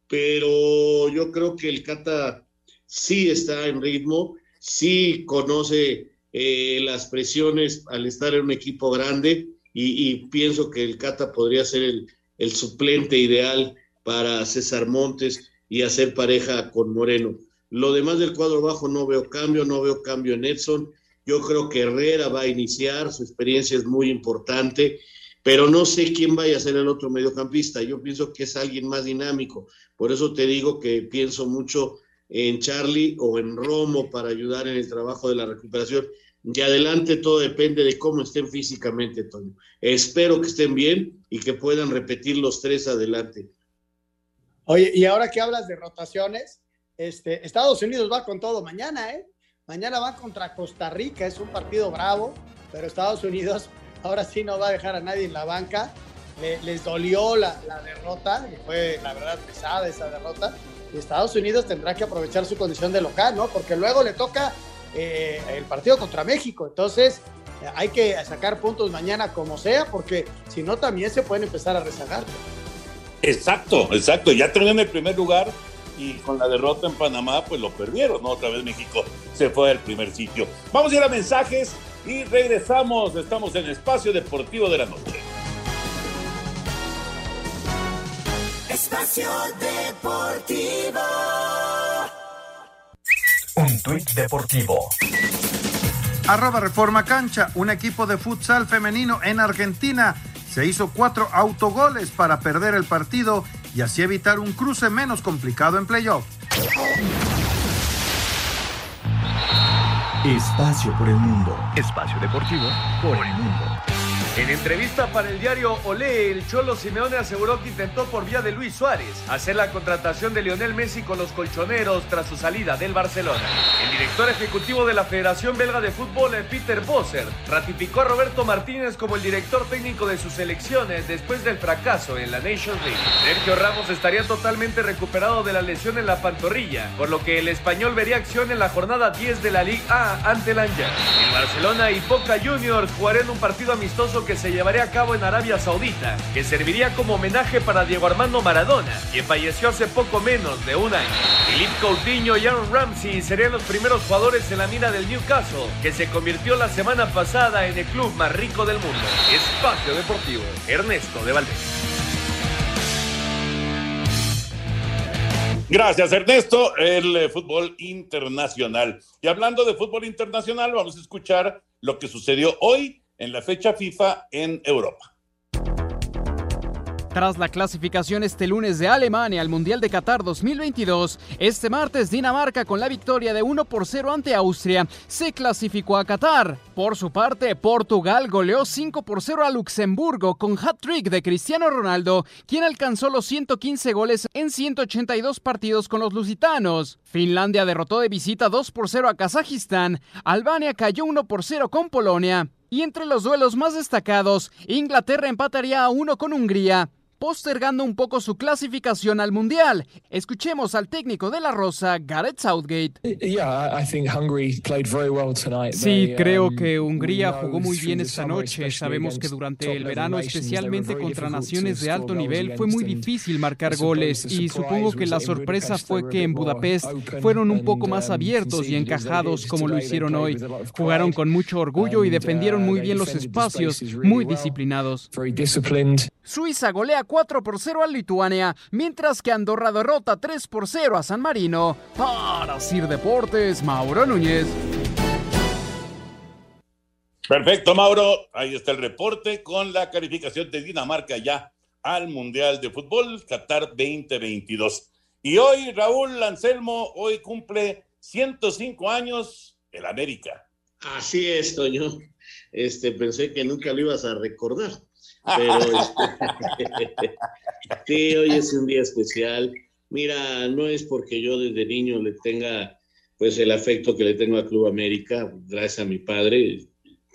pero yo creo que el Cata sí está en ritmo, sí conoce eh, las presiones al estar en un equipo grande y, pienso que el Cata podría ser el, el, suplente ideal para César Montes y hacer pareja con Moreno. Lo demás del cuadro bajo no veo cambio, no veo cambio en Edson. Yo creo que Herrera va a iniciar, su experiencia es muy importante, pero no sé quién vaya a ser el otro mediocampista. Yo pienso que es alguien más dinámico. Por eso te digo que pienso mucho en Charlie o en Romo para ayudar en el trabajo de la recuperación. Y adelante todo depende de cómo estén físicamente, Toño. Espero que estén bien y que puedan repetir los tres adelante. Oye, y ahora que hablas de rotaciones, este, Estados Unidos va con todo mañana, ¿eh? Mañana va contra Costa Rica, es un partido bravo, pero Estados Unidos ahora sí no va a dejar a nadie en la banca. les dolió la, la derrota, fue la verdad pesada esa derrota. Y Estados Unidos tendrá que aprovechar su condición de local, ¿no? Porque luego le toca eh, el partido contra México. Entonces, hay que sacar puntos mañana como sea, porque si no, también se pueden empezar a rezagar. Exacto, exacto. Ya tenían el primer lugar y con la derrota en Panamá, pues lo perdieron, ¿no? Otra vez México se fue al primer sitio. Vamos a ir a mensajes y regresamos. Estamos en Espacio Deportivo de la Noche. Espacio Deportivo. Un tuit deportivo. Arroba Reforma Cancha, un equipo de futsal femenino en Argentina se hizo cuatro autogoles para perder el partido y así evitar un cruce menos complicado en playoff. Espacio por el mundo. Espacio deportivo por el mundo. En entrevista para el diario Olé, el Cholo Simeone aseguró que intentó por vía de Luis Suárez hacer la contratación de Lionel Messi con los colchoneros tras su salida del Barcelona. El director ejecutivo de la Federación Belga de Fútbol, Peter Bosser, ratificó a Roberto Martínez como el director técnico de sus selecciones después del fracaso en la Nations League. Sergio Ramos estaría totalmente recuperado de la lesión en la pantorrilla, por lo que el español vería acción en la jornada 10 de la Liga A ante el Angers. El Barcelona y Boca Juniors jugarán un partido amistoso que se llevaría a cabo en Arabia Saudita, que serviría como homenaje para Diego Armando Maradona, quien falleció hace poco menos de un año. Philippe Coutinho y Aaron Ramsey serían los primeros jugadores en la mira del Newcastle, que se convirtió la semana pasada en el club más rico del mundo. Espacio Deportivo, Ernesto de Valdés. Gracias, Ernesto. El eh, fútbol internacional. Y hablando de fútbol internacional, vamos a escuchar lo que sucedió hoy en la fecha FIFA en Europa. Tras la clasificación este lunes de Alemania al Mundial de Qatar 2022, este martes Dinamarca con la victoria de 1 por 0 ante Austria se clasificó a Qatar. Por su parte, Portugal goleó 5 por 0 a Luxemburgo con hat-trick de Cristiano Ronaldo, quien alcanzó los 115 goles en 182 partidos con los lusitanos. Finlandia derrotó de visita 2 por 0 a Kazajistán, Albania cayó 1 por 0 con Polonia y entre los duelos más destacados, Inglaterra empataría a uno con Hungría, postergando un poco su clasificación al Mundial. Escuchemos al técnico de la Rosa, Gareth Southgate. Sí, creo um, que Hungría jugó muy bien esta noche. Sabemos que durante el verano, especialmente contra naciones de alto nivel, fue muy difícil marcar goles y supongo que la sorpresa fue que en Budapest fueron un poco más um, abiertos y encajados como lo hicieron hoy. Jugaron con mucho orgullo y defendieron uh, muy bien los espacios, muy disciplinados. Suiza golea 4 por 0 a Lituania, mientras que Andorra derrota 3 por 0 a San Marino. Para Sir Deportes, Mauro Núñez. Perfecto, Mauro. Ahí está el reporte con la calificación de Dinamarca ya al Mundial de Fútbol Qatar 2022. Y hoy, Raúl Anselmo, hoy cumple 105 años el América. Así es, Toño. Este, pensé que nunca lo ibas a recordar. Pero este, sí, hoy es un día especial. Mira, no es porque yo desde niño le tenga pues el afecto que le tengo a Club América, gracias a mi padre,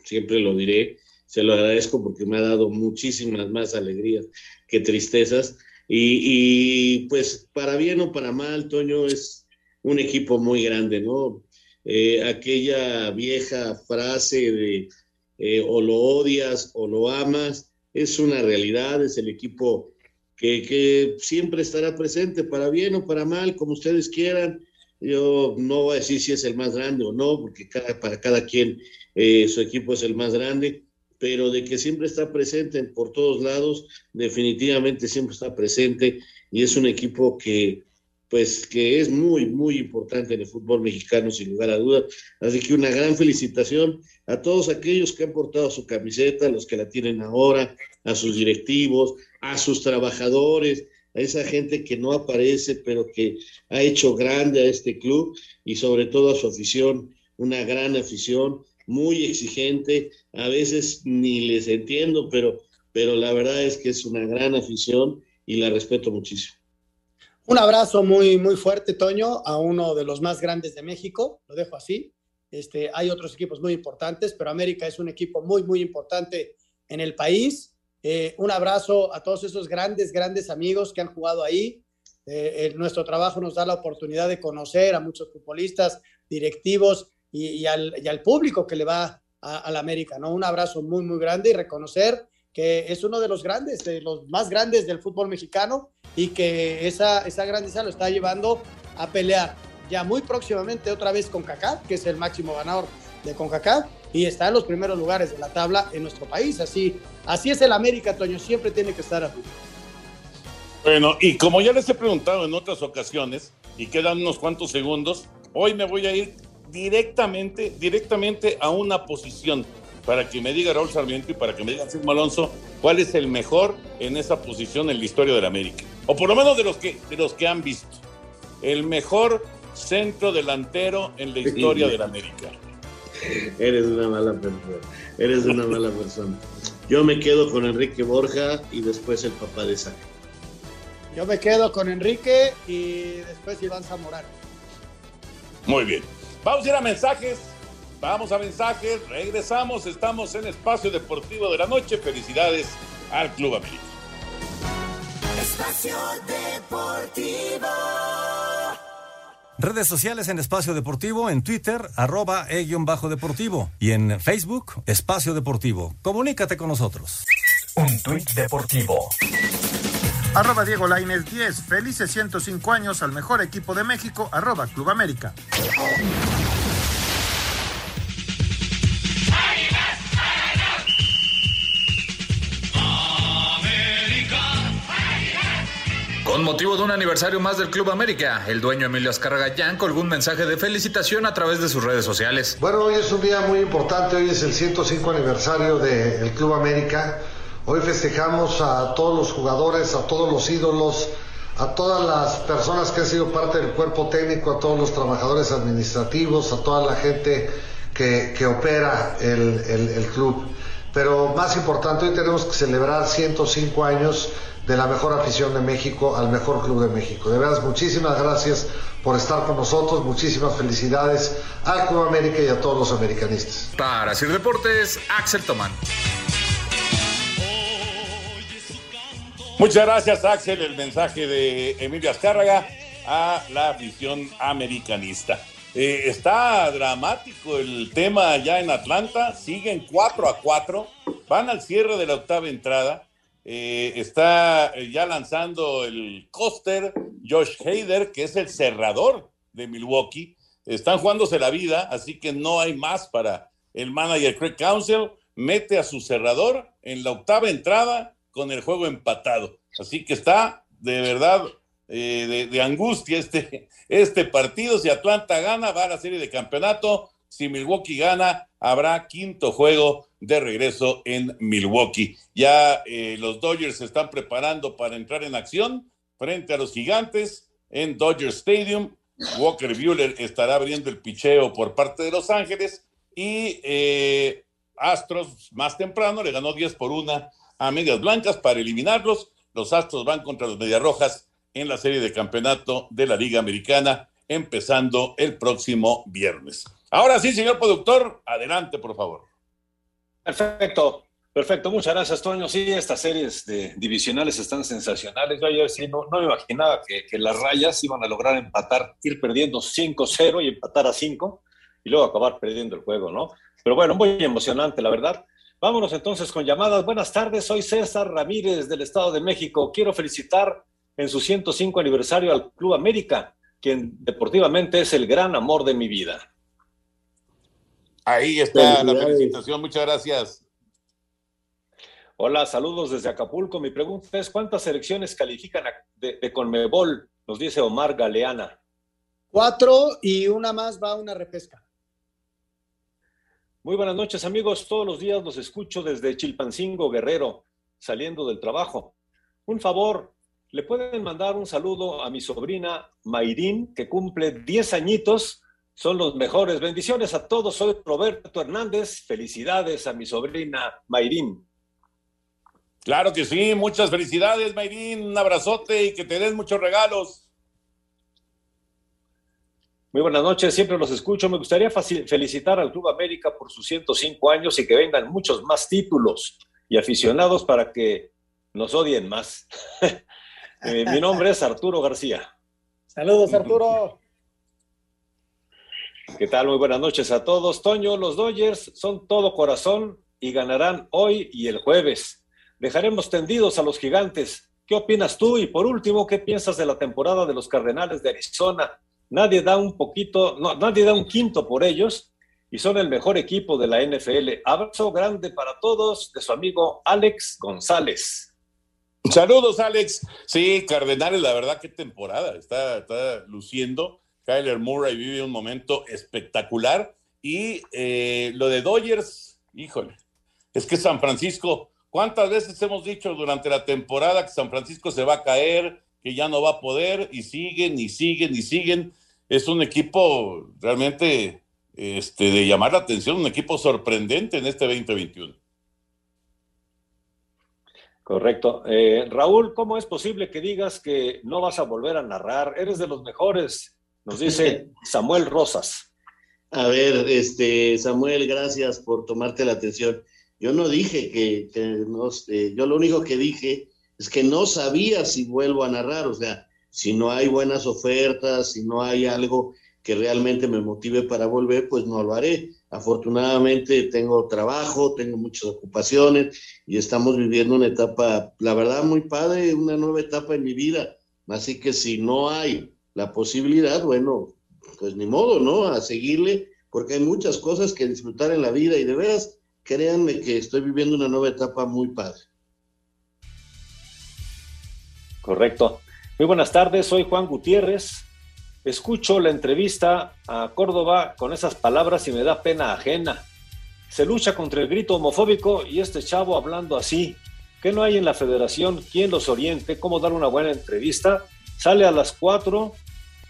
siempre lo diré, se lo agradezco porque me ha dado muchísimas más alegrías que tristezas. Y, pues para bien o para mal, Toño es un equipo muy grande, ¿no? Eh, aquella vieja frase de eh, o lo odias o lo amas, es una realidad, es el equipo que, que siempre estará presente para bien o para mal, como ustedes quieran. Yo no voy a decir si es el más grande o no, porque cada, para cada quien eh, su equipo es el más grande, pero de que siempre está presente por todos lados, definitivamente siempre está presente y es un equipo que, pues que es muy, muy importante en el fútbol mexicano, sin lugar a dudas. Así que una gran felicitación a todos aquellos que han portado su camiseta, los que la tienen ahora, a sus directivos, a sus trabajadores, a esa gente que no aparece, pero que ha hecho grande a este club y sobre todo a su afición, una gran afición, muy exigente, a veces ni les entiendo, pero, pero la verdad es que es una gran afición y la respeto muchísimo. Un abrazo muy, muy fuerte, Toño, a uno de los más grandes de México, lo dejo así. Este, hay otros equipos muy importantes, pero América es un equipo muy, muy importante en el país. Eh, un abrazo a todos esos grandes, grandes amigos que han jugado ahí. Eh, nuestro trabajo nos da la oportunidad de conocer a muchos futbolistas, directivos y, al, público que le va a, la América. ¿no? Un abrazo muy, muy grande y reconocer que es uno de los grandes, de los más grandes del fútbol mexicano y que esa, esa grandeza lo está llevando a pelear ya muy próximamente otra vez con Kaká, que es el máximo ganador de CONCACAF y está en los primeros lugares de la tabla en nuestro país. Así, así es el América, Toño, siempre tiene que estar arriba. Bueno, y como ya les he preguntado en otras ocasiones, y quedan unos cuantos segundos, hoy me voy a ir directamente, directamente a una posición para que me diga Raúl Sarmiento y para que me diga Silvio Alonso cuál es el mejor en esa posición en la historia del América. O por lo menos de los que, de los que han visto. El mejor centro delantero en la historia del América. Eres una mala persona. Eres una mala persona. Yo me quedo con Enrique Borja y después el papá de Saca. Yo me quedo con Enrique y después Iván Zamorano. Muy bien. Vamos a ir a mensajes. Vamos a mensajes. Regresamos. Estamos en Espacio Deportivo de la Noche. Felicidades al Club América. Espacio Deportivo. Redes sociales en Espacio Deportivo, en Twitter, arroba e-deportivo y en Facebook, Espacio Deportivo. Comunícate con nosotros. Un tuit deportivo. Arroba Diego Lainez 10. Felices 105 años al mejor equipo de México. Arroba Club América. Con motivo de un aniversario más del Club América, el dueño Emilio Azcárraga ya colgó un mensaje de felicitación a través de sus redes sociales. Bueno, hoy es un día muy importante, hoy es el 105 aniversario del Club América. Hoy festejamos a todos los jugadores, a todos los ídolos, a todas las personas que han sido parte del cuerpo técnico, a todos los trabajadores administrativos, a toda la gente que, que opera el, el club. Pero más importante, hoy tenemos que celebrar 105 años de la mejor afición de México al mejor club de México. De verdad, muchísimas gracias por estar con nosotros, muchísimas felicidades al Club América y a todos los americanistas. Para Sir Deportes, Axel Tomán. Muchas gracias, Axel. El mensaje de Emilio Azcárraga a la afición americanista. Eh, está dramático el tema allá en Atlanta. Siguen 4 a 4. Van al cierre de la octava entrada. Eh, está eh, ya lanzando el coster Josh Hader, que es el cerrador de Milwaukee. Están jugándose la vida, así que no hay más para el manager Craig Council. Mete a su cerrador en la octava entrada con el juego empatado. Así que está de verdad eh, de, de, angustia este, este partido. Si Atlanta gana, va a la serie de campeonato. Si Milwaukee gana, habrá quinto juego de regreso en Milwaukee. Ya eh, los Dodgers se están preparando para entrar en acción frente a los gigantes en Dodger Stadium. Walker Bueller estará abriendo el picheo por parte de Los Ángeles y eh, Astros más temprano le ganó 10 por 1 a Medias Blancas para eliminarlos. Los Astros van contra los Medias Rojas en la serie de campeonato de la Liga Americana empezando el próximo viernes. Ahora sí, señor productor, adelante, por favor. Perfecto, perfecto. Muchas gracias, Toño. Sí, estas series de divisionales están sensacionales. Yo ayer sí no, no me imaginaba que, que, las rayas iban a lograr empatar, ir perdiendo 5-0 y empatar a 5 y luego acabar perdiendo el juego, ¿no? Pero bueno, muy emocionante, la verdad. Vámonos entonces con llamadas. Buenas tardes, soy César Ramírez del Estado de México. Quiero felicitar en su 105 aniversario al Club América, quien deportivamente es el gran amor de mi vida. Ahí está la felicitación, muchas gracias. Hola, saludos desde Acapulco. Mi pregunta es, ¿cuántas selecciones califican de, de Conmebol? Nos dice Omar Galeana. Cuatro y una más va a una repesca. Muy buenas noches, amigos. Todos los días los escucho desde Chilpancingo, Guerrero, saliendo del trabajo. Un favor, ¿le pueden mandar un saludo a mi sobrina Mayrín, que cumple 10 añitos? Son los mejores. Bendiciones a todos. Soy Roberto Hernández. Felicidades a mi sobrina Mayrín. Claro que sí, muchas felicidades, Mayrín. Un abrazote y que te den muchos regalos. Muy buenas noches, siempre los escucho. Me gustaría felicitar al Club América por sus 105 años y que vengan muchos más títulos y aficionados para que nos odien más. Eh, mi nombre es Arturo García. Saludos, Arturo. ¿Qué tal? Muy buenas noches a todos. Toño, los Dodgers son todo corazón y ganarán hoy y el jueves. Dejaremos tendidos a los gigantes. ¿Qué opinas tú? Y por último, ¿qué piensas de la temporada de los Cardenales de Arizona? Nadie da un poquito, nadie da un quinto por ellos y son el mejor equipo de la NFL. Abrazo grande para todos de su amigo Alex González. Saludos, Alex. Sí, Cardenales, la verdad, qué temporada. Está, luciendo. Kyler Murray vive un momento espectacular. Y eh, lo de Dodgers, híjole, es que San Francisco, ¿cuántas veces hemos dicho durante la temporada que San Francisco se va a caer, que ya no va a poder, y siguen, y siguen, y siguen? es un equipo realmente este, de llamar la atención, un equipo sorprendente en este 2021. Correcto. Eh, Raúl, ¿cómo es posible que digas que no vas a volver a narrar? Eres de los mejores, nos dice Samuel Rosas. A ver, este, Samuel, gracias por tomarte la atención. Yo no dije que, no, eh, yo lo único que dije es que no sabía si vuelvo a narrar, o sea, si no hay buenas ofertas, si no hay algo que realmente me motive para volver, pues no lo haré. Afortunadamente tengo trabajo, tengo muchas ocupaciones y estamos viviendo una etapa, la verdad, muy padre, una nueva etapa en mi vida. Así que si no hay la posibilidad, bueno, pues ni modo, ¿no? A seguirle, porque hay muchas cosas que disfrutar en la vida y de veras, créanme que estoy viviendo una nueva etapa muy padre. Correcto. Muy buenas tardes, soy Juan Gutiérrez. Escucho la entrevista a Córdoba con esas palabras y me da pena ajena. Se lucha contra el grito homofóbico y este chavo hablando así. ¿Qué no hay en la federación? ¿Quién los oriente? ¿Cómo dar una buena entrevista? Sale a las cuatro,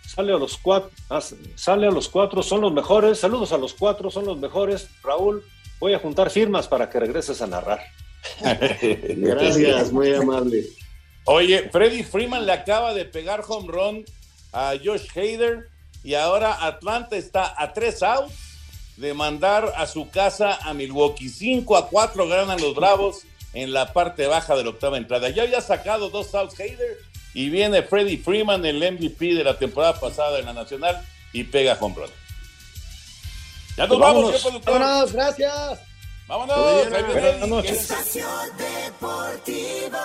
sale a los cuatro, ah, sale a los cuatro, son los mejores. Saludos a los cuatro, son los mejores. Raúl, voy a juntar firmas para que regreses a narrar. Gracias, muy amable. Oye, Freddy Freeman le acaba de pegar home run a Josh Hader y ahora Atlanta está a tres outs de mandar a su casa a Milwaukee. 5 a 4 ganan los Bravos en la parte baja de la octava entrada. Ya había sacado dos outs Hader y viene Freddy Freeman, el MVP de la temporada pasada en la Nacional, y pega home run. Ya nos vamos, vámonos, gracias. Vámonos. Vámonos. Deportivo.